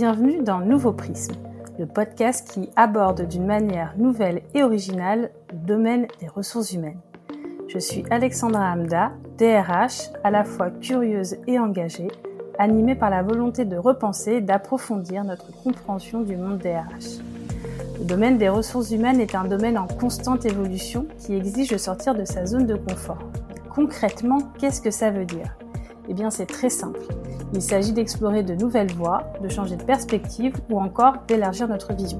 Bienvenue dans Nouveau Prisme, le podcast qui aborde d'une manière nouvelle et originale le domaine des ressources humaines. Je suis Alexandra Hamda, DRH, à la fois curieuse et engagée, animée par la volonté de repenser et d'approfondir notre compréhension du monde DRH. Le domaine des ressources humaines est un domaine en constante évolution qui exige de sortir de sa zone de confort. Concrètement, qu'est-ce que ça veut dire? Eh bien, c'est très simple. Il s'agit d'explorer de nouvelles voies, de changer de perspective ou encore d'élargir notre vision.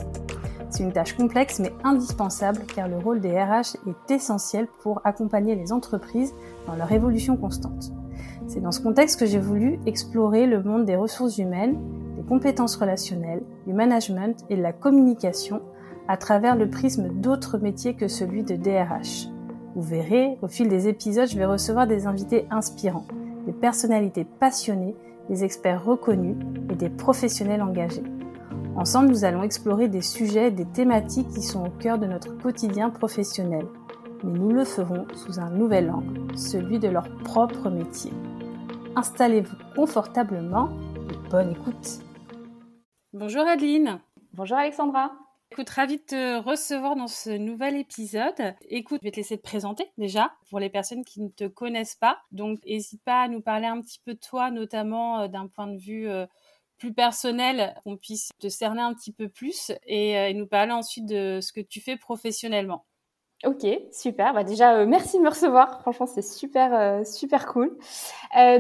C'est une tâche complexe mais indispensable car le rôle des RH est essentiel pour accompagner les entreprises dans leur évolution constante. C'est dans ce contexte que j'ai voulu explorer le monde des ressources humaines, des compétences relationnelles, du management et de la communication à travers le prisme d'autres métiers que celui de DRH. Vous verrez, au fil des épisodes, je vais recevoir des invités inspirants, des personnalités passionnées, des experts reconnus et des professionnels engagés. Ensemble, nous allons explorer des sujets, des thématiques qui sont au cœur de notre quotidien professionnel. Mais nous le ferons sous un nouvel angle, celui de leur propre métier. Installez-vous confortablement et bonne écoute. Bonjour Adeline. Bonjour Alexandra. Écoute, ravie de te recevoir dans ce nouvel épisode. Écoute, je vais te laisser te présenter déjà pour les personnes qui ne te connaissent pas. Donc, n'hésite pas à nous parler un petit peu de toi, notamment euh, d'un point de vue euh, plus personnel, qu'on puisse te cerner un petit peu plus et, euh, et, nous parler ensuite de ce que tu fais professionnellement. Ok, super. Bah déjà, merci de me recevoir. Franchement, c'est super, super cool.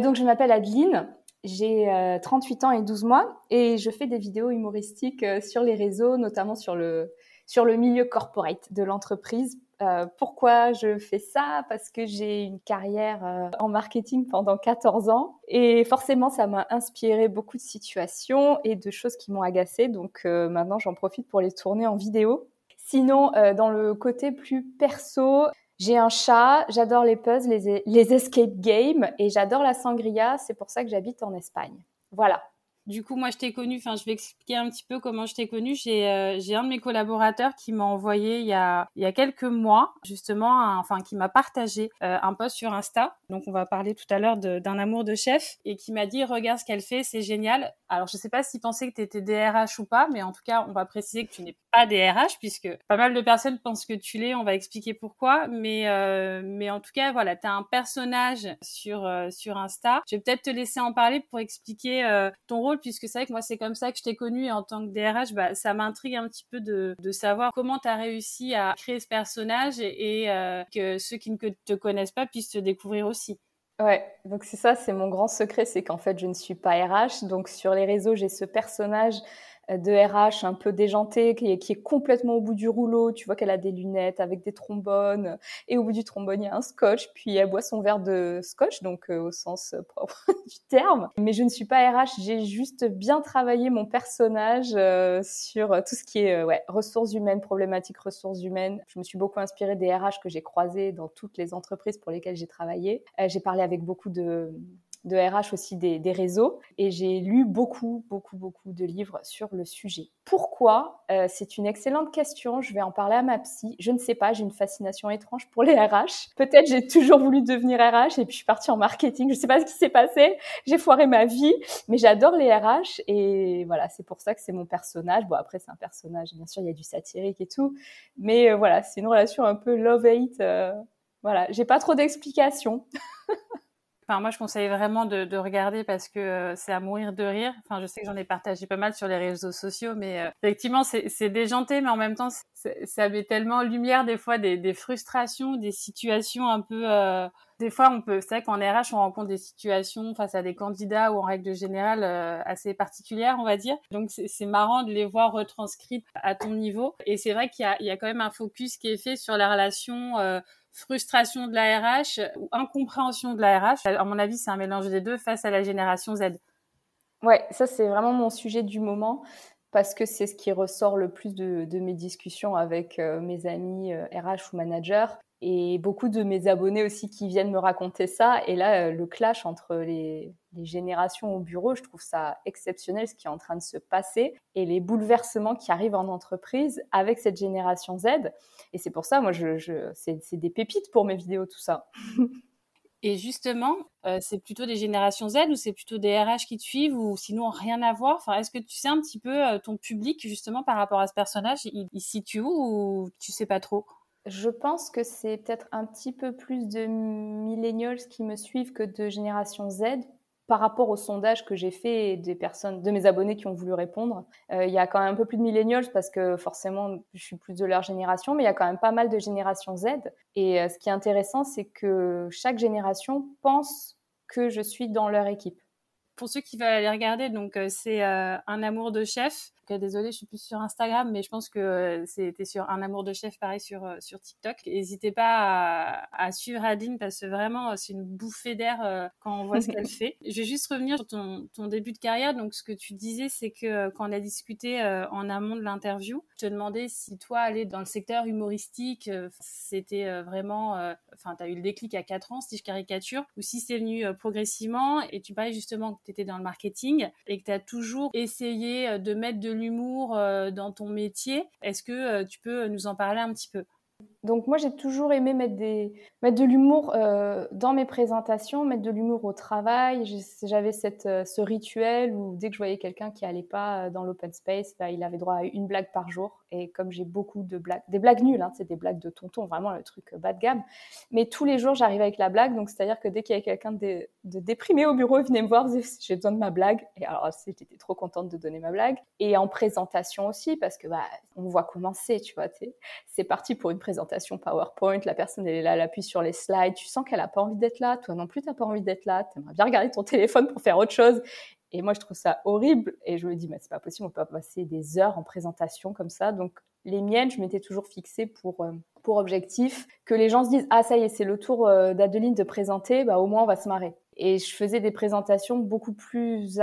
donc, je m'appelle Adeline. J'ai 38 euh, ans et 12 mois et je fais des vidéos humoristiques euh, sur les réseaux, notamment sur le, sur le milieu corporate de l'entreprise. Euh, pourquoi je fais ça? Parce que j'ai une carrière en marketing pendant 14 ans et forcément ça m'a inspiré beaucoup de situations et de choses qui m'ont agacé. Donc maintenant j'en profite pour les tourner en vidéo. Sinon, dans le côté plus perso, j'ai un chat, j'adore les puzzles, les, escape games et j'adore la sangria. C'est pour ça que j'habite en Espagne. Voilà. Du coup, moi, je t'ai connu. Enfin, je vais expliquer un petit peu comment je t'ai connu. J'ai euh, un de mes collaborateurs qui m'a envoyé il y a il y a quelques mois justement, enfin, qui m'a partagé euh, un post sur Insta. Donc, on va parler tout à l'heure d'un amour de chef et qui m'a dit regarde ce qu'elle fait, c'est génial. Alors, je sais pas s'il pensait que tu étais DRH ou pas, mais en tout cas, on va préciser que tu n'es pas DRH puisque pas mal de personnes pensent que tu l'es. On va expliquer pourquoi, mais euh, mais en tout cas, voilà, tu as un personnage sur euh, sur Insta. Je vais peut-être te laisser en parler pour expliquer ton rôle puisque c'est vrai que moi c'est comme ça que je t'ai connu et en tant que DRH, bah ça m'intrigue un petit peu de de savoir comment tu as réussi à créer ce personnage et, euh, que ceux qui ne te connaissent pas puissent te découvrir aussi. Ouais, donc c'est ça, c'est mon grand secret, c'est qu'en fait je ne suis pas RH. Donc sur les réseaux, j'ai ce personnage de RH un peu déjantée, qui est, complètement au bout du rouleau. Tu vois qu'elle a des lunettes avec des trombones. Et au bout du trombone, il y a un scotch. Puis elle boit son verre de scotch, donc euh, au sens propre du terme. Mais je ne suis pas RH. J'ai juste bien travaillé mon personnage euh, sur tout ce qui est euh, ressources humaines, problématiques ressources humaines. Je me suis beaucoup inspirée des RH que j'ai croisés dans toutes les entreprises pour lesquelles j'ai travaillé. j'ai parlé avec beaucoup de de RH aussi des, des réseaux. Et j'ai lu beaucoup, beaucoup, beaucoup de livres sur le sujet. Pourquoi? Euh, C'est une excellente question. Je vais en parler à ma psy. Je ne sais pas, j'ai une fascination étrange pour les RH. Peut-être j'ai toujours voulu devenir RH et puis je suis partie en marketing. Je ne sais pas ce qui s'est passé. J'ai foiré ma vie, mais j'adore les RH et voilà, c'est pour ça que c'est mon personnage. Bon, après, c'est un personnage, bien sûr, il y a du satirique et tout, mais euh, voilà, c'est une relation un peu love-hate. Euh, voilà, j'ai pas trop d'explications. Moi, je conseille vraiment de, de regarder parce que euh, c'est à mourir de rire. Enfin, je sais que j'en ai partagé pas mal sur les réseaux sociaux, mais euh, effectivement, c'est déjanté, mais en même temps, ça met tellement en lumière des fois des, des frustrations, des situations un peu. Euh, des fois, on peut. C'est vrai qu'en RH, on rencontre des situations face à des candidats ou en règle générale assez particulières, on va dire. Donc, c'est marrant de les voir retranscrites à ton niveau. Et c'est vrai qu'il y, a quand même un focus qui est fait sur la relation frustration de la RH ou incompréhension de la RH. À mon avis, c'est un mélange des deux face à la génération Z. Ouais, ça c'est vraiment mon sujet du moment parce que c'est ce qui ressort le plus de, mes discussions avec euh, mes amis euh, RH ou managers et beaucoup de mes abonnés aussi qui viennent me raconter ça. Et là, euh, le clash entre les, générations au bureau, je trouve ça exceptionnel ce qui est en train de se passer et les bouleversements qui arrivent en entreprise avec cette génération Z. Et c'est pour ça, moi, c'est des pépites pour mes vidéos, tout ça. Et justement, euh, c'est plutôt des générations Z ou c'est plutôt des RH qui te suivent ou sinon rien à voir? Enfin, Est-ce que tu sais un petit peu euh, ton public justement par rapport à ce personnage? Il, il situe où ou tu sais pas trop? Je pense que c'est peut-être un petit peu plus de millennials qui me suivent que de génération Z par rapport au sondage que j'ai fait des personnes, de mes abonnés qui ont voulu répondre, euh, il y a quand même un peu plus de millennials parce que forcément, je suis plus de leur génération, mais il y a quand même pas mal de génération Z. Et euh, ce qui est intéressant, c'est que chaque génération pense que je suis dans leur équipe. Pour ceux qui veulent aller regarder, donc euh, c'est un amour de chef désolée, je suis plus sur Instagram, mais je pense que euh, c'était sur un amour de chef pareil sur euh, sur TikTok. N'hésitez pas à, suivre Adeline parce que vraiment c'est une bouffée d'air euh, quand on voit ce qu'elle fait. Je vais juste revenir sur ton, ton début de carrière. Donc ce que tu disais, c'est que quand on a discuté en amont de l'interview, je te demandais si toi aller dans le secteur humoristique, c'était vraiment, enfin tu as eu le déclic à 4 ans si je caricature, ou si c'est venu progressivement. Et tu parlais justement que tu étais dans le marketing et que tu as toujours essayé de mettre de l'humour euh, dans ton métier. Est-ce que euh, tu peux nous en parler un petit peu? Donc moi j'ai toujours aimé mettre, de l'humour euh, dans mes présentations, mettre de l'humour au travail. J'avais euh, ce rituel où dès que je voyais quelqu'un qui allait pas euh, dans l'open space, bah, il avait droit à une blague par jour. Et comme j'ai beaucoup de blagues, des blagues nulles, hein, c'est des blagues de tonton, vraiment le truc bas de gamme. Mais tous les jours j'arrivais avec la blague, donc c'est-à-dire que dès qu'il y avait quelqu'un de, de, déprimé au bureau, il venait me voir, j'ai besoin de ma blague. Et alors j'étais trop contente de donner ma blague. Et en présentation aussi, parce que bah, on voit commencer, tu vois, c'est parti pour une présentation PowerPoint, la personne elle est là, elle appuie sur les slides, tu sens qu'elle a pas envie d'être là, toi non plus tu n'as pas envie d'être là, tu aimerais bien regarder ton téléphone pour faire autre chose. Et moi je trouve ça horrible et je me dis mais c'est pas possible, on peut pas passer des heures en présentation comme ça. Donc les miennes, je m'étais toujours fixée pour euh, pour objectif que les gens se disent ah ça y est c'est le tour euh, d'Adeline de présenter, bah au moins on va se marrer. Et je faisais des présentations beaucoup plus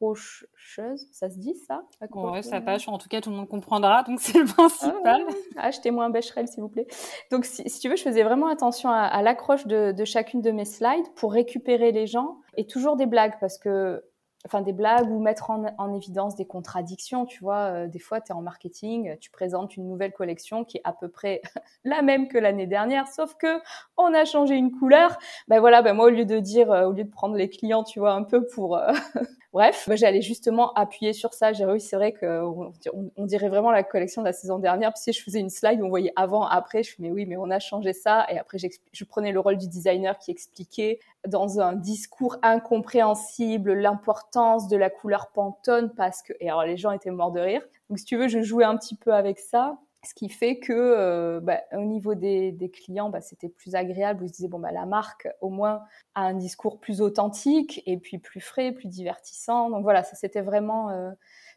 accrocheuse, ça se dit ça Ouais, ça passe. En tout cas, tout le monde comprendra, donc c'est le principal. Ah, Achetez-moi un Becherel, s'il vous plaît. Donc, si, tu veux, je faisais vraiment attention à, l'accroche de, de, chacune de mes slides pour récupérer les gens et toujours des blagues parce que enfin des blagues ou mettre en, évidence des contradictions. Tu vois, euh, des fois, tu es en marketing, tu présentes une nouvelle collection qui est à peu près la même que l'année dernière, sauf que on a changé une couleur. Ben voilà, ben moi, au lieu de dire, euh, au lieu de prendre les clients, tu vois, un peu pour... Bref, ben j'allais justement appuyer sur ça. J'ai réussi, c'est vrai qu'on on, dirait vraiment la collection de la saison dernière. Puis si je faisais une slide, on voyait avant, après, je fais, mais oui, mais on a changé ça. Et après, je prenais le rôle du designer qui expliquait dans un discours incompréhensible l'importance de la couleur Pantone parce que et alors les gens étaient morts de rire. Donc si tu veux, je jouais un petit peu avec ça, ce qui fait que euh, bah, au niveau des, des clients, bah, c'était plus agréable. Ils se disaient bon bah la marque au moins a un discours plus authentique et puis plus frais, plus divertissant. Donc voilà, ça c'était vraiment. Euh...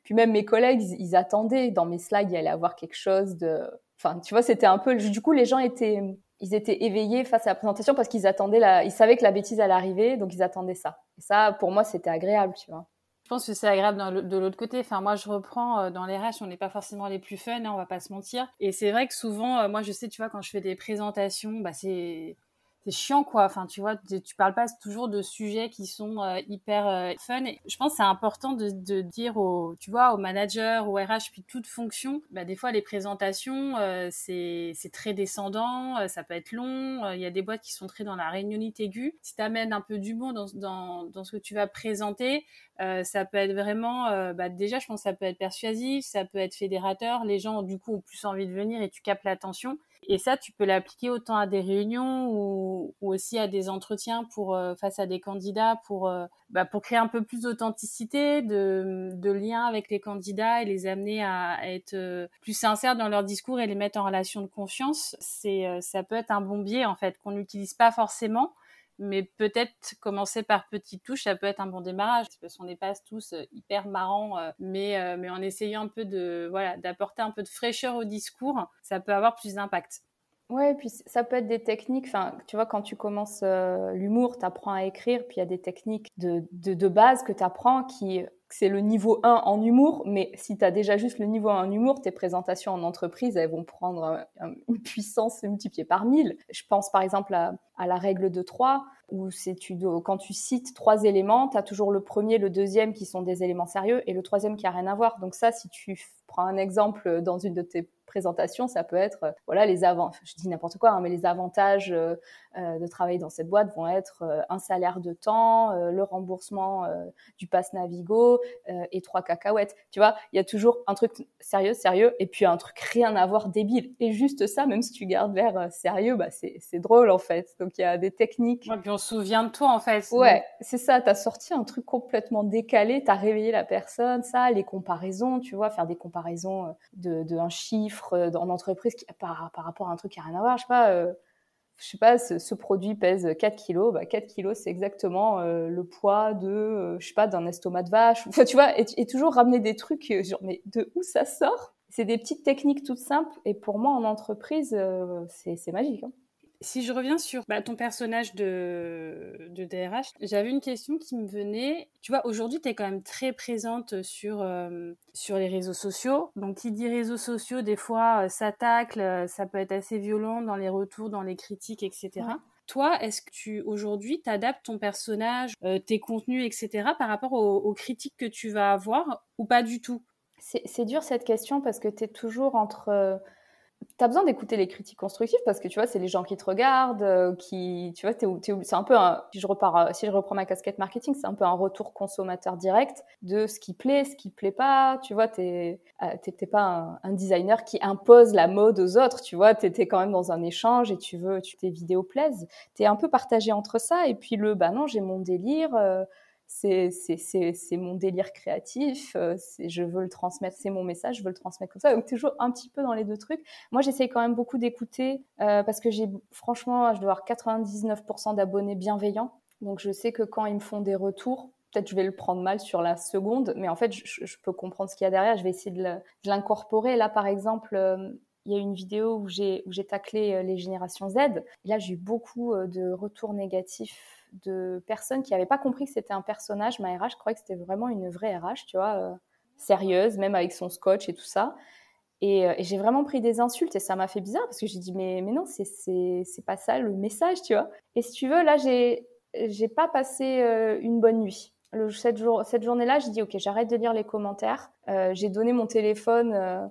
Puis même mes collègues, ils, ils, attendaient dans mes slides, il y allait avoir quelque chose de. Enfin, tu vois, c'était un peu. Du coup, les gens étaient ils étaient éveillés face à la présentation parce qu'ils attendaient la, ils savaient que la bêtise allait arriver, donc ils attendaient ça. Et ça, pour moi, c'était agréable, tu vois. Je pense que c'est agréable de l'autre côté. Enfin, moi, je reprends euh, dans les RH, on n'est pas forcément les plus fun, hein, on va pas se mentir. Et c'est vrai que souvent, euh, moi, je sais, tu vois, quand je fais des présentations, bah, c'est c'est chiant quoi. Enfin, tu vois, tu, parles pas toujours de sujets qui sont euh, hyper euh, fun. Et je pense que c'est important de, de, dire aux, tu vois, aux managers, aux RH, puis toute fonction, bah, des fois les présentations, euh, c'est très descendant, ça peut être long. Il y a des boîtes qui sont très dans la réunionnite aiguë. Si tu amènes un peu du bon dans, dans, dans ce que tu vas présenter, ça peut être vraiment, bah, déjà, je pense que ça peut être persuasif, ça peut être fédérateur. Les gens, du coup, ont plus envie de venir et tu captes l'attention. Et ça, tu peux l'appliquer autant à des réunions ou, ou, aussi à des entretiens pour euh, face à des candidats pour euh, bah, pour créer un peu plus d'authenticité, de, de lien avec les candidats et les amener à, être euh, plus sincères dans leur discours et les mettre en relation de confiance. C'est ça peut être un bon biais en fait qu'on n'utilise pas forcément mais peut-être commencer par petites touches, ça peut être un bon démarrage parce qu'on n'est pas tous euh, hyper marrants, euh, mais, euh, mais en essayant un peu de voilà d'apporter un peu de fraîcheur au discours, ça peut avoir plus d'impact. Ouais, et puis ça peut être des techniques. Enfin, tu vois, quand tu commences l'humour, tu apprends à écrire, puis il y a des techniques de, de, de base que tu apprends qui c'est le niveau 1 en humour, mais si tu as déjà juste le niveau 1 en humour, tes présentations en entreprise, elles vont prendre une puissance multipliée par 1000. Je pense par exemple à, la règle de 3, où tu, quand tu cites trois éléments, tu as toujours le premier, le deuxième qui sont des éléments sérieux et le troisième qui a rien à voir. Donc ça, si tu prends un exemple dans une de tes présentation, ça peut être, voilà, les avant, je dis n'importe quoi, hein, mais les avantages de travailler dans cette boîte vont être un salaire de temps, le remboursement du pass Navigo et trois cacahuètes. Tu vois, il y a toujours un truc sérieux, sérieux, et puis un truc rien à voir débile. Et juste ça, même si tu gardes l'air sérieux, bah c'est drôle en fait. Donc il y a des techniques. Ouais, puis on se souvient de toi en fait. Ouais, c'est ça. T'as sorti un truc complètement décalé, t'as réveillé la personne, ça, les comparaisons, tu vois, faire des comparaisons de, de un chiffre en entreprise par, par rapport à un truc qui a rien à voir. Je sais pas. Euh, je sais pas, ce, produit pèse 4 kilos, bah 4 kilos, c'est exactement euh, le poids de, euh, je sais pas, d'un estomac de vache. Enfin, tu vois, et, toujours ramener des trucs, mais de où ça sort? C'est des petites techniques toutes simples, et pour moi, en entreprise, c'est magique. Hein. Si je reviens sur bah, ton personnage de, de DRH, j'avais une question qui me venait. Tu vois, aujourd'hui, tu es quand même très présente sur, euh, sur les réseaux sociaux. Donc, qui dit réseaux sociaux, des fois, euh, ça tacle, euh, ça peut être assez violent dans les retours, dans les critiques, etc. Toi, est-ce que tu aujourd'hui t'adaptes ton personnage, tes contenus, etc. par rapport aux, aux, critiques que tu vas avoir ou pas du tout? C'est dur cette question parce que tu es toujours entre tu as besoin d'écouter les critiques constructives parce que tu vois, c'est les gens qui te regardent, euh, qui, tu vois, c'est un peu un, si je repars, euh, si je reprends ma casquette marketing, c'est un peu un retour consommateur direct de ce qui plaît, ce qui plaît pas. Tu vois, t'es, euh, pas un, designer qui impose la mode aux autres. Tu vois, es quand même dans un échange et tu veux, tu tes vidéos plaisent. T'es un peu partagé entre ça et puis le, bah non, j'ai mon délire. Euh, c'est mon délire créatif, euh, je veux le transmettre, c'est mon message, je veux le transmettre comme ça. Donc toujours un petit peu dans les deux trucs. Moi, j'essaye quand même beaucoup d'écouter euh, parce que j'ai franchement, je dois avoir 99% d'abonnés bienveillants. Donc je sais que quand ils me font des retours, peut-être je vais le prendre mal sur la seconde, mais en fait, je, peux comprendre ce qu'il y a derrière. Je vais essayer de l'incorporer. Là, par exemple, euh, il y a une vidéo où j'ai taclé les générations Z. là, j'ai eu beaucoup de retours négatifs de personnes qui n'avaient pas compris que c'était un personnage, ma RH. Je croyais que c'était vraiment une vraie RH, tu vois, euh, sérieuse, même avec son scotch et tout ça. Euh, et, j'ai vraiment pris des insultes et ça m'a fait bizarre parce que j'ai dit, mais, mais non, c'est pas ça le message, tu vois. Et si tu veux, là, j'ai pas passé euh, une bonne nuit. Cette, jour, cette journée-là, j'ai dit, OK, j'arrête de lire les commentaires. j'ai donné mon téléphone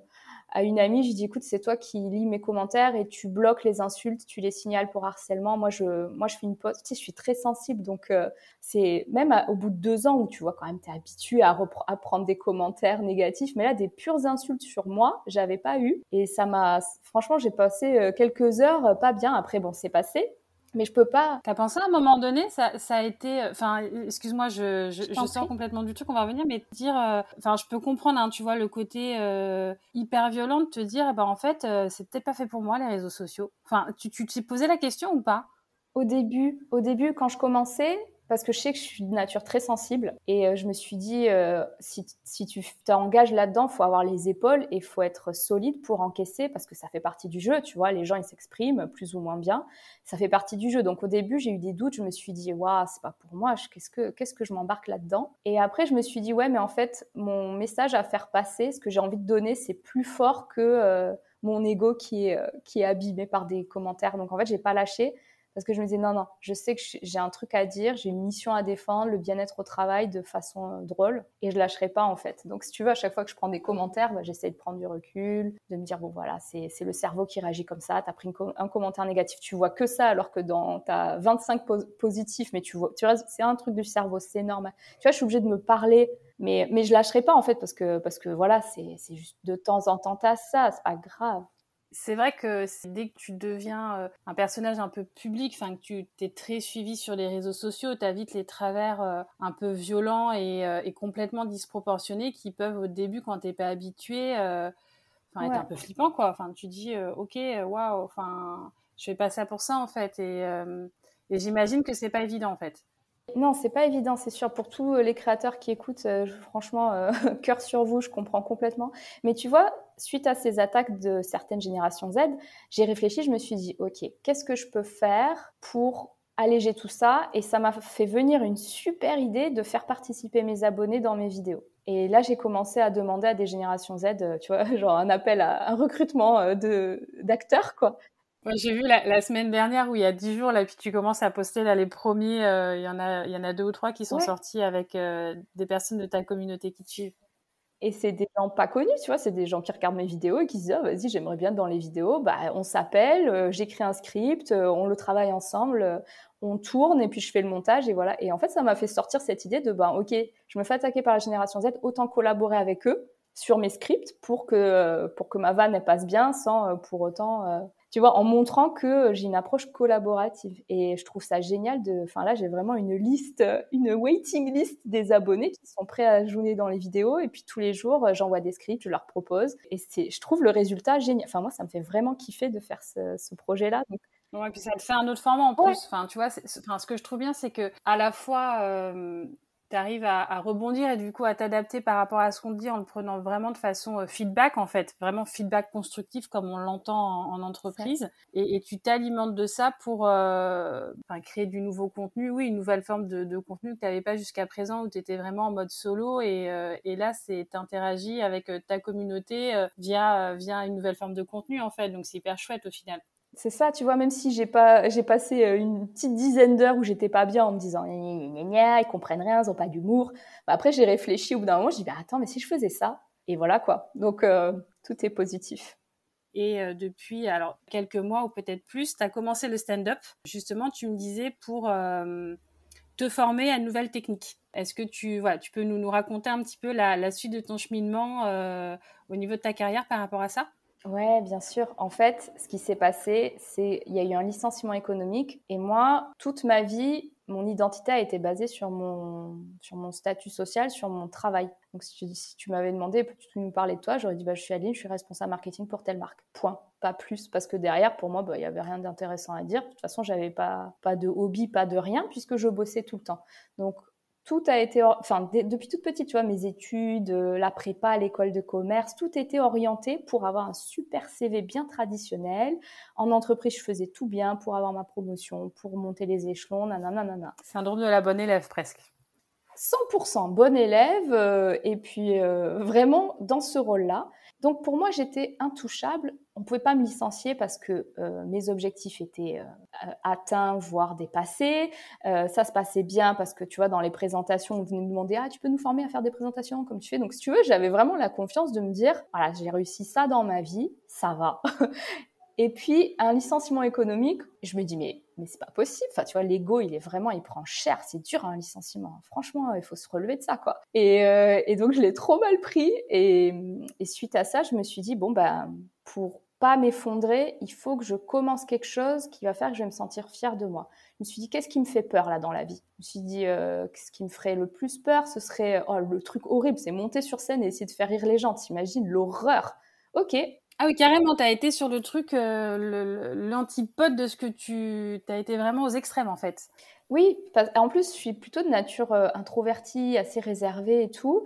à une amie, je dis écoute, c'est toi qui lis mes commentaires et tu bloques les insultes, tu les signales pour harcèlement. Moi, je, moi, je fais une pause. Tu sais, je suis très sensible, donc euh, c'est même au bout de deux ans où tu vois quand même, tu es habitué à, à, prendre des commentaires négatifs, mais là, des pures insultes sur moi, j'avais pas eu et ça m'a, franchement, j'ai passé euh, quelques heures pas bien. Après, bon, c'est passé mais je peux pas. T'as pensé à un moment donné, ça, ça a été, enfin, excuse-moi, je, je, je, sors complètement du truc, on va revenir, mais dire, euh, enfin, je peux comprendre, hein, tu vois, le côté euh, hyper violent de te dire, eh ben, en fait, euh, c'est peut-être pas fait pour moi les réseaux sociaux. Enfin, tu, tu t'es posé la question ou pas? Au début, au début, quand je commençais, parce que je sais que je suis de nature très sensible et euh, je me suis dit euh, si, tu t'engages là-dedans, faut avoir les épaules et faut être solide pour encaisser parce que ça fait partie du jeu, tu vois, les gens ils s'expriment plus ou moins bien, ça fait partie du jeu. Donc au début, j'ai eu des doutes, je me suis dit waouh, c'est pas pour moi, qu'est-ce que qu'est-ce que je m'embarque là-dedans? Et après je me suis dit ouais, mais en fait, mon message à faire passer, ce que j'ai envie de donner, c'est plus fort que euh, mon ego qui est qui est abîmé par des commentaires. Donc en fait, j'ai pas lâché parce que je me disais non non je sais que j'ai un truc à dire j'ai une mission à défendre le bien-être au travail de façon euh, drôle et je lâcherai pas en fait. Donc si tu veux à chaque fois que je prends des commentaires bah, j'essaie de prendre du recul de me dire bon voilà c'est le cerveau qui réagit comme ça Tu as pris un commentaire négatif tu vois que ça alors que dans as 25 positifs mais tu vois tu c'est un truc du cerveau c'est normal. Tu vois je suis obligée de me parler mais mais je lâcherai pas en fait parce que parce que voilà c'est juste de temps en temps t'as ça c'est pas grave c'est vrai que dès que tu deviens euh, un personnage un peu public, enfin que tu t'es très suivi sur les réseaux sociaux, tu vite les travers euh, un peu violents euh, et, complètement disproportionnés qui peuvent au début, quand t'es pas habitué, enfin être un peu flippant quoi. Enfin tu dis ok waouh, enfin je fais pas ça pour ça en fait et, et j'imagine que c'est pas évident en fait. Non, c'est pas évident, c'est sûr. Pour tous les créateurs qui écoutent, franchement, cœur sur vous, je comprends complètement. Mais tu vois, suite à ces attaques de certaines générations Z, j'ai réfléchi, je me suis dit, OK, qu'est-ce que je peux faire pour alléger tout ça? Et ça m'a fait venir une super idée de faire participer mes abonnés dans mes vidéos. Et là, j'ai commencé à demander à des générations Z, euh, tu vois, genre un appel à un recrutement euh, d'acteurs, quoi. J'ai vu la, semaine dernière où il y a dix jours, là, puis tu commences à poster là les premiers. Euh, il y en a, y en a deux ou trois qui sont sortis avec des personnes de ta communauté qui te suivent. Et c'est des gens pas connus, tu vois, c'est des gens qui regardent mes vidéos et qui se disent ah, vas-y, j'aimerais bien dans les vidéos. Bah, on s'appelle, euh, j'écris un script, euh, on le travaille ensemble, euh, on tourne et puis je fais le montage et voilà. Et en fait, ça m'a fait sortir cette idée de ben ok, je me fais attaquer par la génération Z, autant collaborer avec eux sur mes scripts pour que pour que ma vanne elle passe bien sans pour autant tu vois, en montrant que j'ai une approche collaborative. Et je trouve ça génial de, enfin là, j'ai vraiment une liste, une waiting list des abonnés qui sont prêts à jouer dans les vidéos. Et puis tous les jours, j'envoie des scripts, je leur propose. Et c'est, je trouve le résultat génial. Enfin, moi, ça me fait vraiment kiffer de faire ce, projet-là. Donc, Ouais, puis ça te fait un autre format en plus. Enfin, tu vois, enfin, ce que je trouve bien, c'est que à la fois, euh, tu arrives à, rebondir et du coup à t'adapter par rapport à ce qu'on te dit en le prenant vraiment de façon euh, feedback en fait, vraiment feedback constructif comme on l'entend en, entreprise. Et, tu t'alimentes de ça pour euh, créer du nouveau contenu, oui, une nouvelle forme de, contenu que tu n'avais pas jusqu'à présent où tu étais vraiment en mode solo et, euh, et là c'est t'interagis avec ta communauté via, via une nouvelle forme de contenu en fait, donc c'est hyper chouette au final. C'est ça, tu vois, même si j'ai pas, j'ai passé euh, une petite dizaine d'heures où j'étais pas bien en me disant, ils comprennent rien, ils ont pas d'humour. Bah, après, j'ai réfléchi au bout d'un moment, je dis, bah, attends, mais si je faisais ça, et voilà quoi. Donc, euh, tout est positif. Et euh, depuis alors quelques mois ou peut-être plus, tu as commencé le stand-up. Justement, tu me disais pour te former à de nouvelles techniques. Est-ce que tu, voilà, tu peux nous, nous raconter un petit peu la suite de ton cheminement au niveau de ta carrière par rapport à ça? Ouais, bien sûr. En fait, ce qui s'est passé, c'est il y a eu un licenciement économique et moi, toute ma vie, mon identité a été basée sur mon, sur mon statut social, sur mon travail. Donc, si tu, si tu m'avais demandé, peux-tu nous parler de toi J'aurais dit, bah, je suis Aline, je suis responsable marketing pour telle marque. Point. Pas plus. Parce que derrière, pour moi, bah, il n'y avait rien d'intéressant à dire. De toute façon, j'avais pas, pas de hobby, pas de rien, puisque je bossais tout le temps. Donc, tout a été, enfin, depuis toute petite, tu vois, mes études, euh, la prépa, l'école de commerce, tout était orienté pour avoir un super CV bien traditionnel. En entreprise, je faisais tout bien pour avoir ma promotion, pour monter les échelons, nanana. Syndrome de la bonne élève presque. 100% bonne élève euh, et puis euh, vraiment dans ce rôle-là. Donc pour moi, j'étais intouchable. On ne pouvait pas me licencier parce que euh, mes objectifs étaient atteints, voire dépassés. ça se passait bien parce que tu vois, dans les présentations, on venait me demander Ah, tu peux nous former à faire des présentations comme tu fais? Donc si tu veux, j'avais vraiment la confiance de me dire Voilà, j'ai réussi ça dans ma vie, ça va. Et puis, un licenciement économique, je me dis, mais, mais c'est pas possible. Enfin, tu vois, l'ego, il est vraiment, il prend cher. C'est dur, un licenciement. Franchement, il faut se relever de ça, quoi. Et, euh, donc, je l'ai trop mal pris. Et, suite à ça, je me suis dit, bon, bah, pour pas m'effondrer, il faut que je commence quelque chose qui va faire que je vais me sentir fière de moi. Je me suis dit, qu'est-ce qui me fait peur, là, dans la vie? Je me suis dit, euh, ce qui me ferait le plus peur, ce serait, oh, le truc horrible, c'est monter sur scène et essayer de faire rire les gens. T'imagines? L'horreur. Ok, ah oui, carrément, tu as été sur le truc, euh, l'antipode de ce que tu as été vraiment aux extrêmes en fait. Oui, en plus, je suis plutôt de nature euh, introvertie, assez réservée et tout.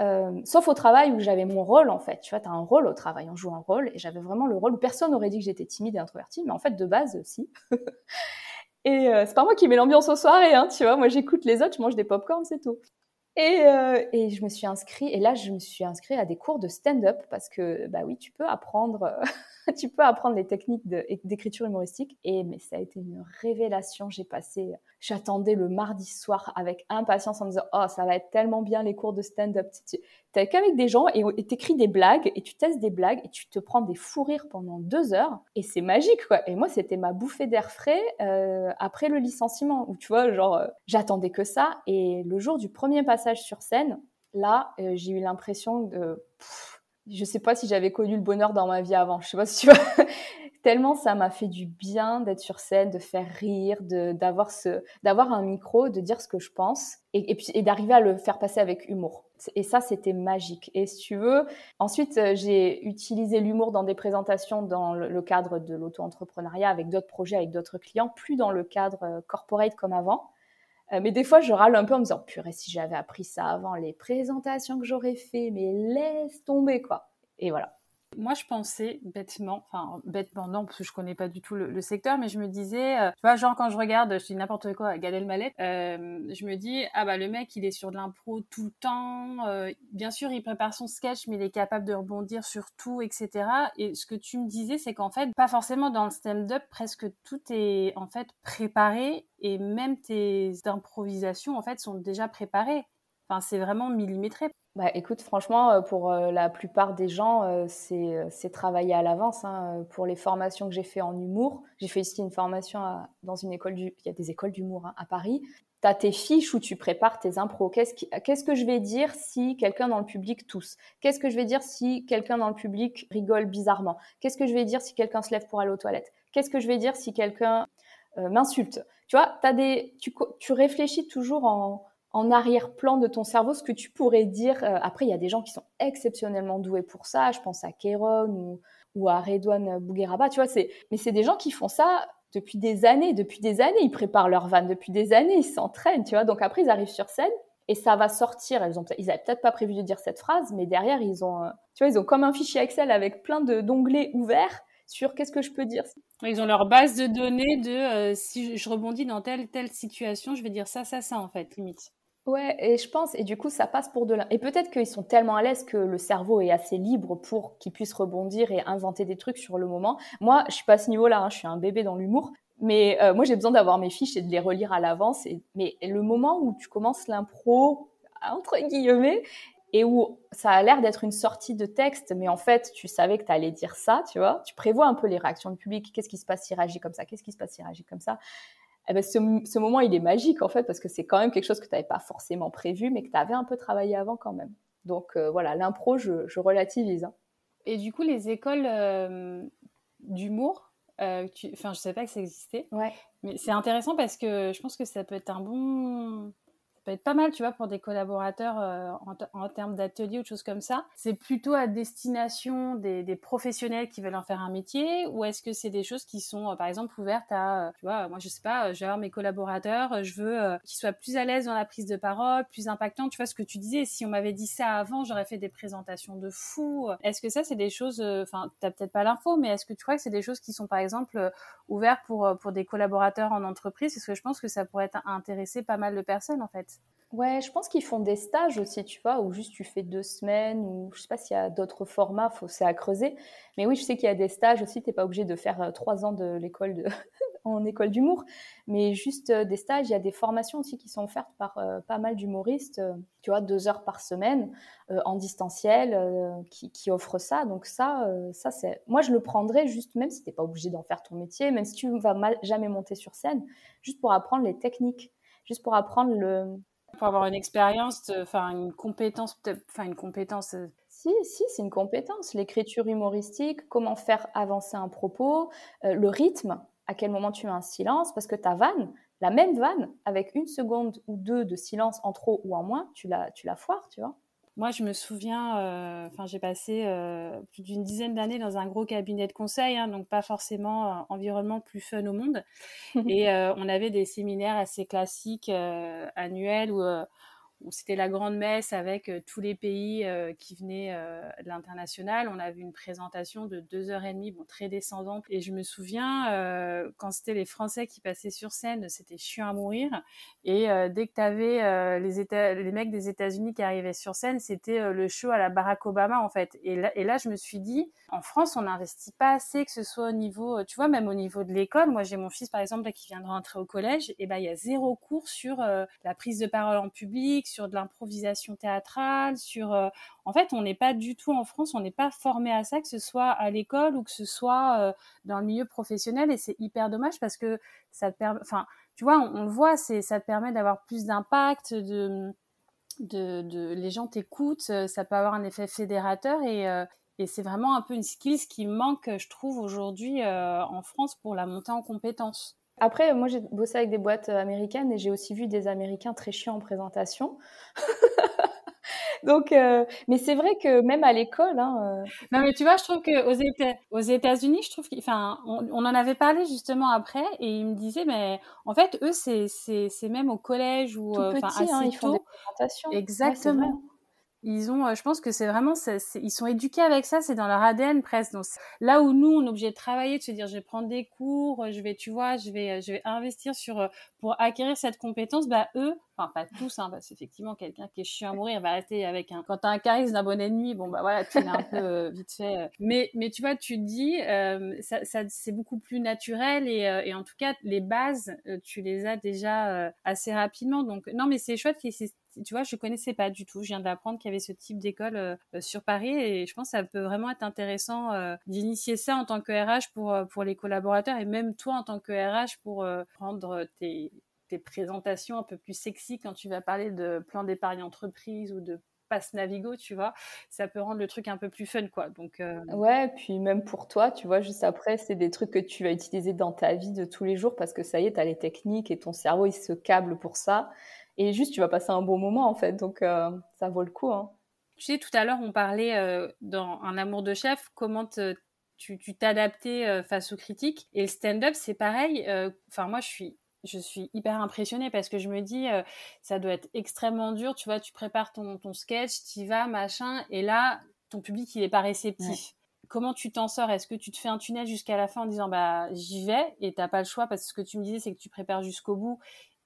Euh, sauf au travail où j'avais mon rôle en fait. Tu vois, tu as un rôle au travail, on joue un rôle et j'avais vraiment le rôle où personne n'aurait dit que j'étais timide et introvertie, mais en fait, de base, si. et c'est pas moi qui mets l'ambiance aux soirées, hein, tu vois. Moi, j'écoute les autres, je mange des pop-corn, c'est tout. Et, euh, et, je me suis inscrite, et là, je me suis inscrite à des cours de stand-up parce que, bah oui, tu peux apprendre, tu peux apprendre les techniques d'écriture humoristique. Et mais ça a été une révélation. J'ai passé J'attendais le mardi soir avec impatience en me disant Oh, ça va être tellement bien les cours de stand-up. Tu qu'avec des gens et t'écris des blagues et tu testes des blagues et tu te prends des fous rires pendant deux heures et c'est magique, quoi. Et moi, c'était ma bouffée d'air frais euh, après le licenciement où tu vois, genre, euh, j'attendais que ça. Et le jour du premier passage sur scène, là, euh, j'ai eu l'impression de. Je sais pas si j'avais connu le bonheur dans ma vie avant. Je sais pas si tu vois tellement ça m'a fait du bien d'être sur scène, de faire rire, d'avoir ce, d'avoir un micro, de dire ce que je pense, et, puis et d'arriver à le faire passer avec humour. Et ça, c'était magique. Et si tu veux, ensuite, euh, j'ai utilisé l'humour dans des présentations dans le, cadre de l'auto-entrepreneuriat avec d'autres projets, avec d'autres clients, plus dans le cadre euh, corporate comme avant. Euh, mais des fois, je râle un peu en me disant, purée, si j'avais appris ça avant, les présentations que j'aurais fait, mais laisse tomber, quoi. Et voilà. Moi, je pensais bêtement, enfin bêtement non, parce que je connais pas du tout le, secteur, mais je me disais, euh, tu vois, genre quand je regarde, je dis n'importe quoi, Gad Elmaleh, euh, je me dis, ah bah le mec, il est sur de l'impro tout le temps. Euh, bien sûr, il prépare son sketch, mais il est capable de rebondir sur tout, etc. Et ce que tu me disais, c'est qu'en fait, pas forcément dans le stand-up, presque tout est en fait préparé, et même tes improvisations en fait sont déjà préparées. Enfin, c'est vraiment millimétré. Bah, écoute, franchement, euh, pour euh, la plupart des gens, euh, c'est travailler à l'avance. Hein. Pour les formations que j'ai fait en humour, j'ai fait ici une formation dans une école du, il y a des écoles d'humour hein, à Paris. Tu as tes fiches où tu prépares tes impros. Qu'est-ce que je vais dire si quelqu'un dans le public tousse? Qu'est-ce que je vais dire si quelqu'un dans le public rigole bizarrement? Qu'est-ce que je vais dire si quelqu'un se lève pour aller aux toilettes? Qu'est-ce que je vais dire si quelqu'un m'insulte? Tu vois, as des, tu réfléchis toujours en, en arrière-plan de ton cerveau ce que tu pourrais dire. Euh, après, il y a des gens qui sont exceptionnellement doués pour ça. Je pense à Kéron ou, à Redouane Bougueraba. Tu vois, mais c'est des gens qui font ça depuis des années. Depuis des années, ils préparent leur van. Depuis des années, ils s'entraînent. Tu vois, donc après, ils arrivent sur scène et ça va sortir. Ils ont, ils avaient peut-être pas prévu de dire cette phrase, mais derrière, ils ont, euh, tu vois, ils ont comme un fichier Excel avec plein d'onglets ouverts sur qu'est-ce que je peux dire. Ils ont leur base de données de euh, si je rebondis dans telle telle situation, je vais dire ça, ça, ça en fait, limite. Ouais, et je pense, et du coup, ça passe pour de la... Et peut-être qu'ils sont tellement à l'aise que le cerveau est assez libre pour qu'ils puissent rebondir et inventer des trucs sur le moment. Moi, je suis pas à ce niveau-là, hein, je suis un bébé dans l'humour. Mais euh, moi, j'ai besoin d'avoir mes fiches et de les relire à l'avance. Mais le moment où tu commences l'impro, entre guillemets, et où ça a l'air d'être une sortie de texte, mais en fait, tu savais que tu allais dire ça, tu vois. Tu prévois un peu les réactions du public. Qu'est-ce qui se passe s'il réagit comme ça? Qu'est-ce qui se passe s'il réagit comme ça? Eh ben, ce, moment, il est magique en fait, parce que c'est quand même quelque chose que tu n'avais pas forcément prévu, mais que tu avais un peu travaillé avant quand même. Donc euh, voilà, l'impro, je, relativise. Hein. Et du coup, les écoles euh, d'humour, euh, enfin, je ne savais pas que ça existait. Ouais. Mais c'est intéressant parce que je pense que ça peut être un bon peut être pas mal, tu vois, pour des collaborateurs euh, en, termes d'ateliers ou de choses comme ça. C'est plutôt à destination des, professionnels qui veulent en faire un métier ou est-ce que c'est des choses qui sont, euh, par exemple, ouvertes à, euh, tu vois, moi je sais pas, avoir mes collaborateurs, je veux qu'ils soient plus à l'aise dans la prise de parole, plus impactants. Tu vois ce que tu disais, si on m'avait dit ça avant, j'aurais fait des présentations de fou. Est-ce que ça, c'est des choses, enfin, t'as peut-être pas l'info, mais est-ce que tu crois que c'est des choses qui sont, par exemple, ouvertes pour, pour des collaborateurs en entreprise? Parce que je pense que ça pourrait intéresser pas mal de personnes, en fait. Ouais, je pense qu'ils font des stages aussi, tu vois, où juste tu fais deux semaines, ou je sais pas s'il y a d'autres formats, c'est à creuser. Mais oui, je sais qu'il y a des stages aussi, tu n'es pas obligé de faire euh, trois ans de l'école en école d'humour, mais juste euh, des stages, il y a des formations aussi qui sont offertes par euh, pas mal d'humoristes, tu vois, deux heures par semaine en distanciel, qui, qui, offrent ça. Donc ça, ça c'est, moi je le prendrais juste, même si tu n'es pas obligé d'en faire ton métier, même si tu vas jamais monter sur scène, juste pour apprendre les techniques, juste pour apprendre le pour avoir une expérience, enfin une compétence, enfin une compétence. Euh, si, si, c'est une compétence. L'écriture humoristique, comment faire avancer un propos, euh, le rythme, à quel moment tu mets un silence, parce que ta vanne, la même vanne, avec une seconde ou deux de silence en trop ou en moins, tu la, tu la foires, tu vois. Moi, je me souviens, euh, enfin, j'ai passé euh, plus d'une dizaine d'années dans un gros cabinet de conseil, hein, donc pas forcément un environnement plus fun au monde. Et euh, on avait des séminaires assez classiques annuels où c'était la grande messe avec euh, tous les pays euh, qui venaient euh, de l'international. On avait une présentation de deux heures et demie, bon, très descendante. Et je me souviens, quand c'était les Français qui passaient sur scène, c'était chiant à mourir. Et dès que tu avais les, les mecs des États-Unis qui arrivaient sur scène, c'était le show à la Barack Obama, en fait. Et là, et là je me suis dit, en France, on n'investit pas assez, que ce soit au niveau, tu vois, même au niveau de l'école. Moi, j'ai mon fils, par exemple, qui vient de rentrer au collège. Et ben, il y a zéro cours sur la prise de parole en public, sur de l'improvisation théâtrale, sur... Euh, en fait, on n'est pas du tout en France, on n'est pas formé à ça, que ce soit à l'école ou que ce soit euh, dans le milieu professionnel, et c'est hyper dommage parce que ça te permet... Enfin, tu vois, on, le voit, ça te permet d'avoir plus d'impact, de, de, les gens t'écoutent, euh, ça peut avoir un effet fédérateur et, et c'est vraiment un peu une skills qui manque, je trouve, aujourd'hui en France pour la montée en compétences. Après, moi, j'ai bossé avec des boîtes euh, américaines et j'ai aussi vu des Américains très chiants en présentation. Donc, euh, mais c'est vrai que même à l'école. Hein, euh, Non, mais tu vois, je trouve qu'aux Éta aux États-Unis, je trouve on, on, en avait parlé justement après, et ils me disaient, mais en fait, eux, c'est même au collège ou enfin assez hein, ils font des présentations. Exactement ils ont, euh, je pense que c'est vraiment, ils sont éduqués avec ça, c'est dans leur ADN presque. Donc là où nous, on est obligé de travailler, de se dire, je vais prendre des cours, je vais, tu vois, je vais, je vais investir sur euh, pour acquérir cette compétence. Bah eux, enfin pas tous, hein, parce qu'effectivement, quelqu'un qui est chiant à mourir va rester avec un. Quand t'as un charisme d'un bon ennemi, bon bah voilà, tu l'as un peu euh, vite fait. Mais mais tu vois, tu te dis, ça, c'est beaucoup plus naturel et, en tout cas les bases, tu les as déjà assez rapidement. Donc non, mais c'est chouette qu'il tu vois, je connaissais pas du tout. Je viens d'apprendre qu'il y avait ce type d'école sur Paris et je pense que ça peut vraiment être intéressant d'initier ça en tant que RH pour, pour les collaborateurs et même toi en tant que RH pour prendre tes, tes présentations un peu plus sexy quand tu vas parler de plan d'épargne entreprise ou de passe Navigo, tu vois, ça peut rendre le truc un peu plus fun, quoi. Donc euh... ouais, puis même pour toi, tu vois, juste après, c'est des trucs que tu vas utiliser dans ta vie de tous les jours parce que ça y est, tu as les techniques et ton cerveau il se câble pour ça et juste tu vas passer un bon moment en fait, donc euh, ça vaut le coup. Hein. Tu sais, tout à l'heure on parlait euh, dans un amour de chef, comment tu t'adaptais euh, face aux critiques et le stand-up c'est pareil. Enfin moi je suis je suis hyper impressionnée parce que je me dis, euh, ça doit être extrêmement dur. Tu vois, tu prépares ton, ton sketch, tu vas, machin, et là, ton public, il est pas réceptif. Comment tu t'en sors? Est-ce que tu te fais un tunnel jusqu'à la fin en disant, bah, j'y vais, et t'as pas le choix? Parce que ce que tu me disais, c'est que tu prépares jusqu'au bout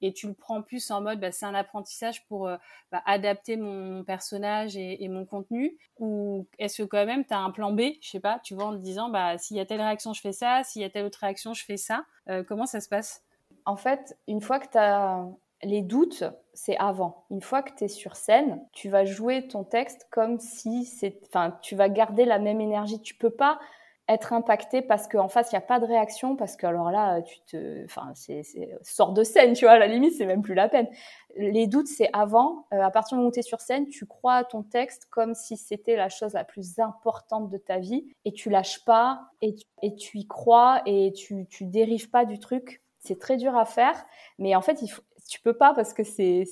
et tu le prends plus en mode, bah, c'est un apprentissage pour euh, bah, adapter mon, personnage et, mon contenu Ou est-ce que quand même, tu as un plan B, je sais pas, tu vois, en te disant, bah, s'il y a telle réaction, je fais ça, s'il y a telle autre réaction, je fais ça. Euh, comment ça se passe? En fait, une fois que tu as les doutes, c'est avant. Une fois que tu es sur scène, tu vas jouer ton texte comme si c'est. Enfin, tu vas garder la même énergie. Tu peux pas être impacté parce qu'en face, il n'y a pas de réaction, parce que alors là, tu te. Enfin, c'est. Sors de scène, tu vois, à la limite, c'est même plus la peine. Les doutes, c'est avant. Euh, à partir du moment où tu es sur scène, tu crois à ton texte comme si c'était la chose la plus importante de ta vie et tu lâches pas et tu, et tu y crois et tu, tu dérives pas du truc c'est très dur à faire, mais en fait, il faut, tu peux pas parce que c'est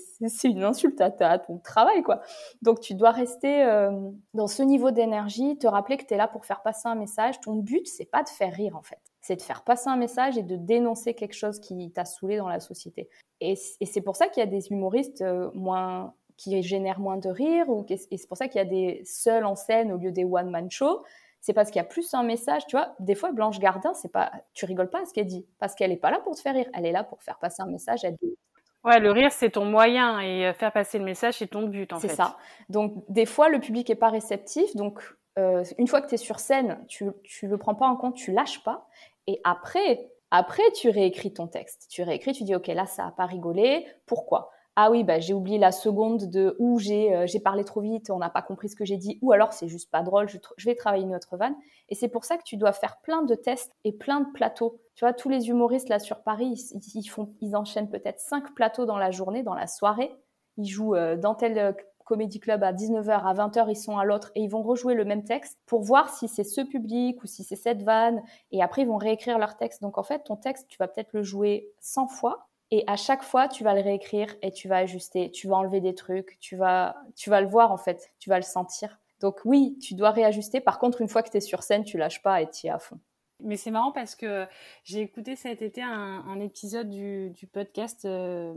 une insulte à, ton travail, quoi. Donc, tu dois rester euh, dans ce niveau d'énergie, te rappeler que tu es là pour faire passer un message. Ton but, c'est pas de faire rire, en fait. C'est de faire passer un message et de dénoncer quelque chose qui t'a saoulé dans la société. Et, c'est pour ça qu'il y a des humoristes euh, moins qui génèrent moins de rire, ou, et c'est pour ça qu'il y a des seuls en scène au lieu des one-man shows c'est parce qu'il y a plus un message, tu vois. Des fois, Blanche Gardin, c'est pas, tu rigoles pas à ce qu'elle dit, parce qu'elle est pas là pour te faire rire, elle est là pour faire passer un message. Elle dit... Ouais, le rire, c'est ton moyen et euh, faire passer le message, c'est ton but, en fait. C'est ça. Donc, des fois, le public est pas réceptif. Donc, euh, une fois que tu es sur scène, tu, tu le prends pas en compte, tu lâches pas. Et après, après, tu réécris ton texte. Tu réécris, tu dis, OK, là, ça a pas rigolé. Pourquoi? Ah oui, bah, j'ai oublié la seconde de où euh, j'ai parlé trop vite, on n'a pas compris ce que j'ai dit, ou alors c'est juste pas drôle, je, vais travailler une autre vanne. Et c'est pour ça que tu dois faire plein de tests et plein de plateaux. Tu vois, tous les humoristes là sur Paris, ils, font, ils enchaînent peut-être cinq plateaux dans la journée, dans la soirée. Ils jouent euh, dans tel euh, comédie club à 19h, à 20h, ils sont à l'autre et ils vont rejouer le même texte pour voir si c'est ce public ou si c'est cette vanne. Et après, ils vont réécrire leur texte. Donc en fait, ton texte, tu vas peut-être le jouer 100 fois et à chaque fois, tu vas le réécrire et tu vas ajuster, tu vas enlever des trucs, tu vas, tu vas le voir en fait, tu vas le sentir. Donc oui, tu dois réajuster. Par contre, une fois que tu es sur scène, tu lâches pas et tu es à fond. Mais c'est marrant parce que j'ai écouté cet été un, épisode du, podcast euh,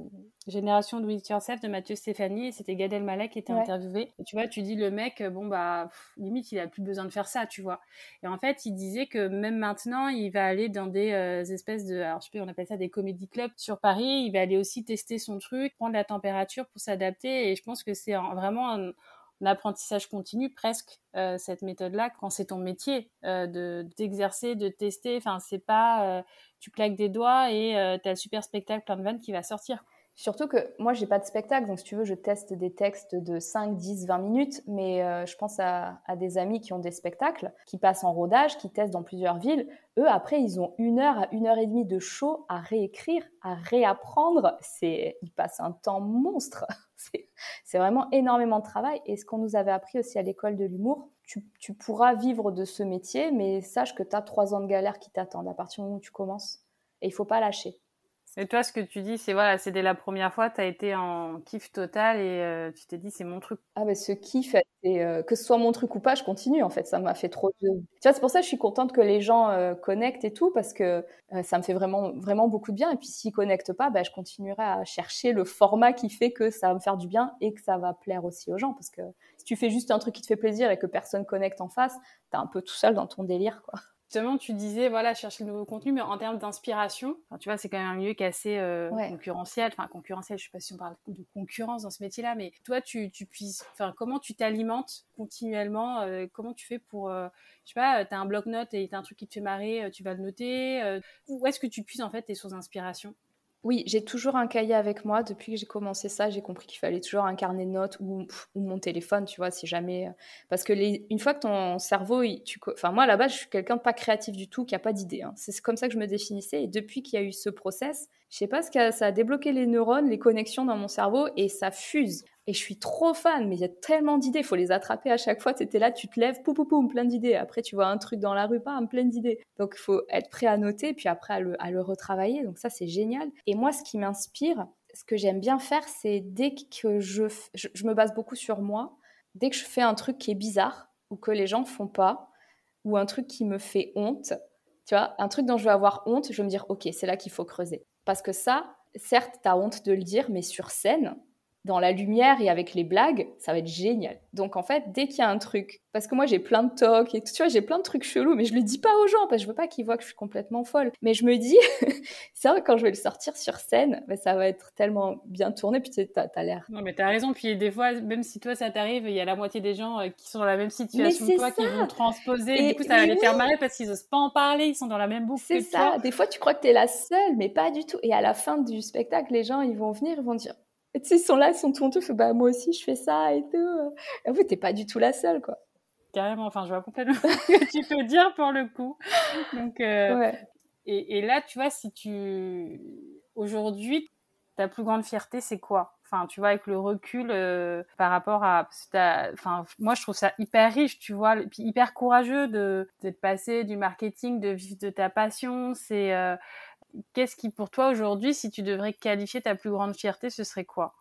Génération de It Yourself de Mathieu Stéphanie et c'était Gad Elmaleh qui était interviewé. Et tu vois, tu dis le mec, euh, bon bah limite il a plus besoin de faire ça, tu vois. Et en fait, il disait que même maintenant, il va aller dans des euh, espèces de, alors je sais pas, on appelle ça des comédie clubs sur Paris. Il va aller aussi tester son truc, prendre la température pour s'adapter. Et je pense que c'est vraiment un, apprentissage continu presque euh, cette méthode-là quand c'est ton métier euh, de d'exercer, de tester. Enfin, c'est pas euh, tu claques des doigts et tu as le super spectacle plein de vannes qui va sortir. Surtout que moi, j'ai pas de spectacle, donc si tu veux, je teste des textes de 5, 10, 20 minutes, mais je pense à, à, des amis qui ont des spectacles, qui passent en rodage, qui testent dans plusieurs villes. Eux, après, ils ont une heure à une heure et demie de show à réécrire, à réapprendre. C'est, ils passent un temps monstre. C'est vraiment énormément de travail. Et ce qu'on nous avait appris aussi à l'école de l'humour, tu, pourras vivre de ce métier, mais sache que tu as trois ans de galère qui t'attendent à partir du moment où tu commences. Et il faut pas lâcher. Et toi, ce que tu dis, c'est voilà, c'est dès la première fois, tu as été en kiff total et euh, tu t'es dit, c'est mon truc. Ah, ben ce kiff, euh, que ce soit mon truc ou pas, je continue en fait. Ça m'a fait trop de. Tu vois, c'est pour ça que je suis contente que les gens euh, connectent et tout, parce que ça me fait vraiment, vraiment beaucoup de bien. Et puis s'ils connectent pas, ben, je continuerai à chercher le format qui fait que ça va me faire du bien et que ça va plaire aussi aux gens. Parce que si tu fais juste un truc qui te fait plaisir et que personne connecte en face, t'es un peu tout seul dans ton délire, quoi justement, tu disais, voilà, chercher le nouveau contenu, mais en termes d'inspiration, tu vois, c'est quand même un milieu qui est assez euh, concurrentiel. Enfin, concurrentiel, je sais pas si on parle de concurrence dans ce métier-là, mais toi, tu, tu puisses, enfin, comment tu t'alimentes continuellement euh, Comment tu fais pour, euh, je sais pas, tu as un bloc-notes et tu as un truc qui te fait marrer, tu vas le noter Où est-ce que tu puisses, en fait, tes sources d'inspiration? Oui, j'ai toujours un cahier avec moi. Depuis que j'ai commencé ça, j'ai compris qu'il fallait toujours un carnet de notes ou, mon téléphone, tu vois, si jamais. Euh, parce que une fois que ton cerveau, tu, enfin moi là-bas, je suis quelqu'un de pas créatif du tout, qui a pas d'idée. Hein. C'est comme ça que je me définissais. Et depuis qu'il y a eu ce process, je sais pas ce que ça a débloqué les neurones, les connexions dans mon cerveau, et ça fuse. Et je suis trop fan, mais il y a tellement d'idées, il faut les attraper à chaque fois. Tu là, tu te lèves, poum, poum, plein d'idées. Après, tu vois un truc dans la rue, pas, plein d'idées. Donc, il faut être prêt à noter, puis après à le, à le retravailler. Donc, ça, c'est génial. Et moi, ce qui m'inspire, ce que j'aime bien faire, c'est dès que je, je, je, me base beaucoup sur moi, dès que je fais un truc qui est bizarre, ou que les gens font pas, ou un truc qui me fait honte, tu vois, un truc dont je vais avoir honte, je vais me dire, ok, c'est là qu'il faut creuser. Parce que ça, certes, tu as honte de le dire, mais sur scène, dans la lumière et avec les blagues, ça va être génial. Donc en fait, dès qu'il y a un truc, parce que moi j'ai plein de tocs et tout, tu vois, j'ai plein de trucs chelous, mais je le dis pas aux gens parce que je veux pas qu'ils voient que je suis complètement folle. Mais je me dis, c'est vrai quand je vais le sortir sur scène, ben, ça va être tellement bien tourné, puis t'as as, l'air. Non mais t'as raison, puis des fois, même si toi ça t'arrive, il y a la moitié des gens euh, qui sont dans la même situation que toi, qui vont transposer, et du coup ça va les faire marrer parce qu'ils osent pas en parler, ils sont dans la même boucle C'est ça, des fois tu crois que t'es la seule, mais pas du tout. Et à la fin du spectacle, les gens ils vont venir, ils vont dire tu sais, ils sont là, ils sont tout honteux, bah moi aussi je fais ça et tout. Et en fait, t'es pas du tout la seule, quoi. Carrément, enfin, je vois complètement ce que tu peux dire pour le coup. Donc, euh, ouais. et, et, là, tu vois, si tu. Aujourd'hui, ta plus grande fierté, c'est quoi? Enfin, tu vois, avec le recul euh, par rapport à. Enfin, moi, je trouve ça hyper riche, tu vois, et puis hyper courageux de d'être passé du marketing, de vivre de ta passion. C'est. Euh, qu'est-ce qui, pour toi aujourd'hui, si tu devrais qualifier ta plus grande fierté, ce serait quoi?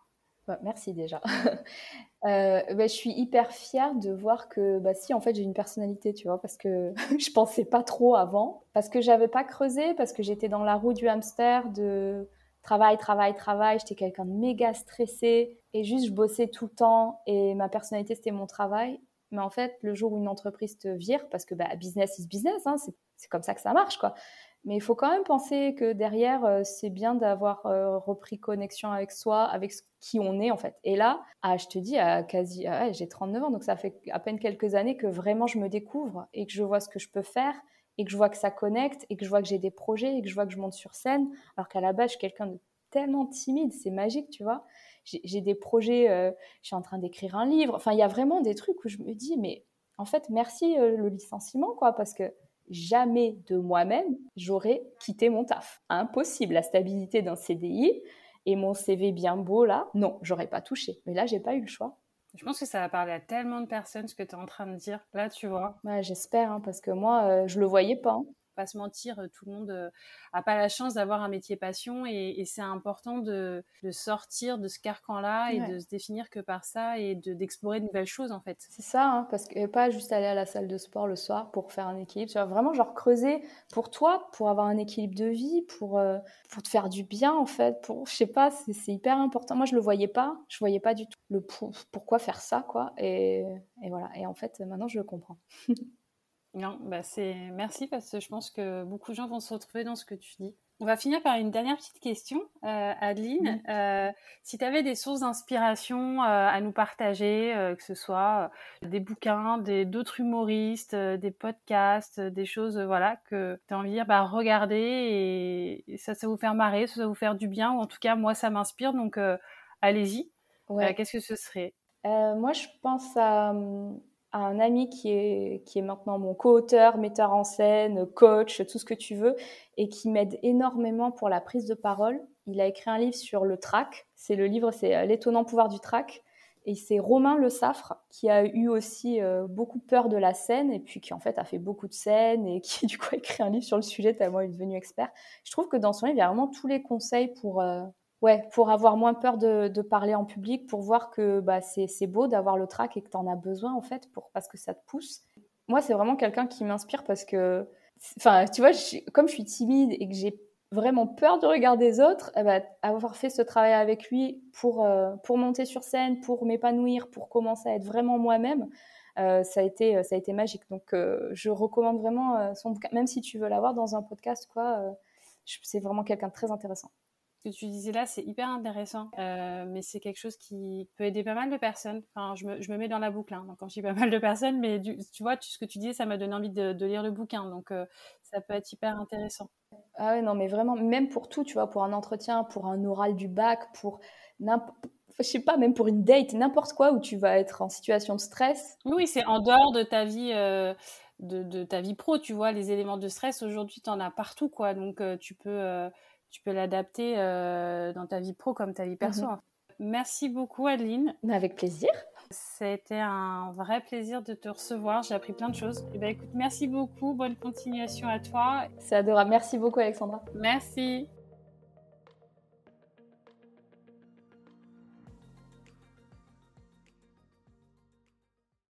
Bah, Merci déjà. euh, bah, je suis hyper fière de voir que, bah, si, en fait, j'ai une personnalité, tu vois, parce que je pensais pas trop avant, parce que j'avais pas creusé, parce que j'étais dans la roue du hamster de travail, travail, travail. J'étais quelqu'un de méga stressé et juste je bossais tout le temps et ma personnalité c'était mon travail. Mais en fait, le jour où une entreprise te vire, parce que bah, business is business, hein, c'est comme ça que ça marche, quoi. Mais il faut quand même penser que derrière, euh, c'est bien d'avoir euh, repris connexion avec soi, avec qui on est en fait. Et là, ah, je te dis, à quasi, ah j'ai 39 ans, donc ça fait à peine quelques années que vraiment je me découvre et que je vois ce que je peux faire et que je vois que ça connecte et que je vois que j'ai des projets et que je vois que je monte sur scène. Alors qu'à la base, je suis quelqu'un de tellement timide, c'est magique, tu vois. J'ai des projets, euh, je suis en train d'écrire un livre. Enfin, il y a vraiment des trucs où je me dis, mais en fait, merci le licenciement, quoi, parce que jamais de moi-même, j'aurais quitté mon taf. Impossible. La stabilité d'un CDI et mon CV bien beau là, non, j'aurais pas touché. Mais là, j'ai pas eu le choix. Je pense que ça va parler à tellement de personnes ce que tu es en train de dire. Là, tu vois. J'espère, hein, parce que moi, euh, je le voyais pas. Hein pas se mentir, euh, tout le monde n'a euh, pas la chance d'avoir un métier passion et, c'est important de, sortir de ce carcan-là et de se définir que par ça et d'explorer de, nouvelles choses en fait. C'est ça, hein, parce que pas juste aller à la salle de sport le soir pour faire un équilibre, tu vois, vraiment genre creuser pour toi, pour avoir un équilibre de vie, pour, euh, pour te faire du bien en fait, pour, je sais pas, c'est hyper important. Moi je le voyais pas, je voyais pas du tout le pourquoi faire ça quoi, et, et voilà, et en fait maintenant je le comprends. Non, bah c'est merci parce que je pense que beaucoup de gens vont se retrouver dans ce que tu dis. On va finir par une dernière petite question, euh, Adeline. Euh, si tu avais des sources d'inspiration euh, à nous partager, que ce soit des bouquins, d'autres humoristes, des podcasts, des choses voilà que tu as envie de dire, bah, regardez et, ça, ça vous faire marrer, ça, va vous faire du bien, ou en tout cas, moi, ça m'inspire, donc allez-y. Qu'est-ce que ce serait? Moi, je pense à un ami qui est, qui est maintenant mon co-auteur, metteur en scène, coach, tout ce que tu veux, et qui m'aide énormément pour la prise de parole. Il a écrit un livre sur le trac. C'est le livre, c'est euh, L'étonnant pouvoir du trac. Et c'est Romain Le Saffre qui a eu aussi euh, beaucoup peur de la scène et puis qui en fait a fait beaucoup de scènes et qui du coup a écrit un livre sur le sujet tellement il est devenu expert. Je trouve que dans son livre, il y a vraiment tous les conseils pour, euh, ouais, pour avoir moins peur de, parler en public, pour voir que bah, c'est beau d'avoir le trac et que tu en as besoin en fait, pour, parce que ça te pousse. Moi, c'est vraiment quelqu'un qui m'inspire parce que, enfin, tu vois, comme je suis timide et que j'ai vraiment peur de regarder les autres, eh ben, avoir fait ce travail avec lui pour, euh, pour monter sur scène, pour m'épanouir, pour commencer à être vraiment moi-même, euh, ça, a été, ça a été magique. Donc, euh, je recommande vraiment son bouquin, même si tu veux l'avoir dans un podcast, quoi. c'est vraiment quelqu'un de très intéressant que tu disais là, c'est hyper intéressant, euh, mais c'est quelque chose qui peut aider pas mal de personnes. Enfin, je me, je me mets dans la boucle, hein, donc quand je dis pas mal de personnes, mais tu vois, ce que tu disais, ça m'a donné envie de, lire le bouquin, donc euh, ça peut être hyper intéressant. Ah ouais, non, mais vraiment, même pour tout, tu vois, pour un entretien, pour un oral du bac, pour je sais pas, même pour une date, n'importe quoi où tu vas être en situation de stress. Oui, c'est en dehors de ta vie, euh, de, ta vie pro, tu vois, les éléments de stress, aujourd'hui, tu en as partout, quoi. Donc, euh, tu peux, euh, tu peux l'adapter dans ta vie pro comme ta vie perso. Mhm. Merci beaucoup, Adeline. Avec plaisir. C'était un vrai plaisir de te recevoir. J'ai appris plein de choses. Eh ben, écoute, merci beaucoup. Bonne continuation à toi. C'est adorable. Merci beaucoup, Alexandra. Merci.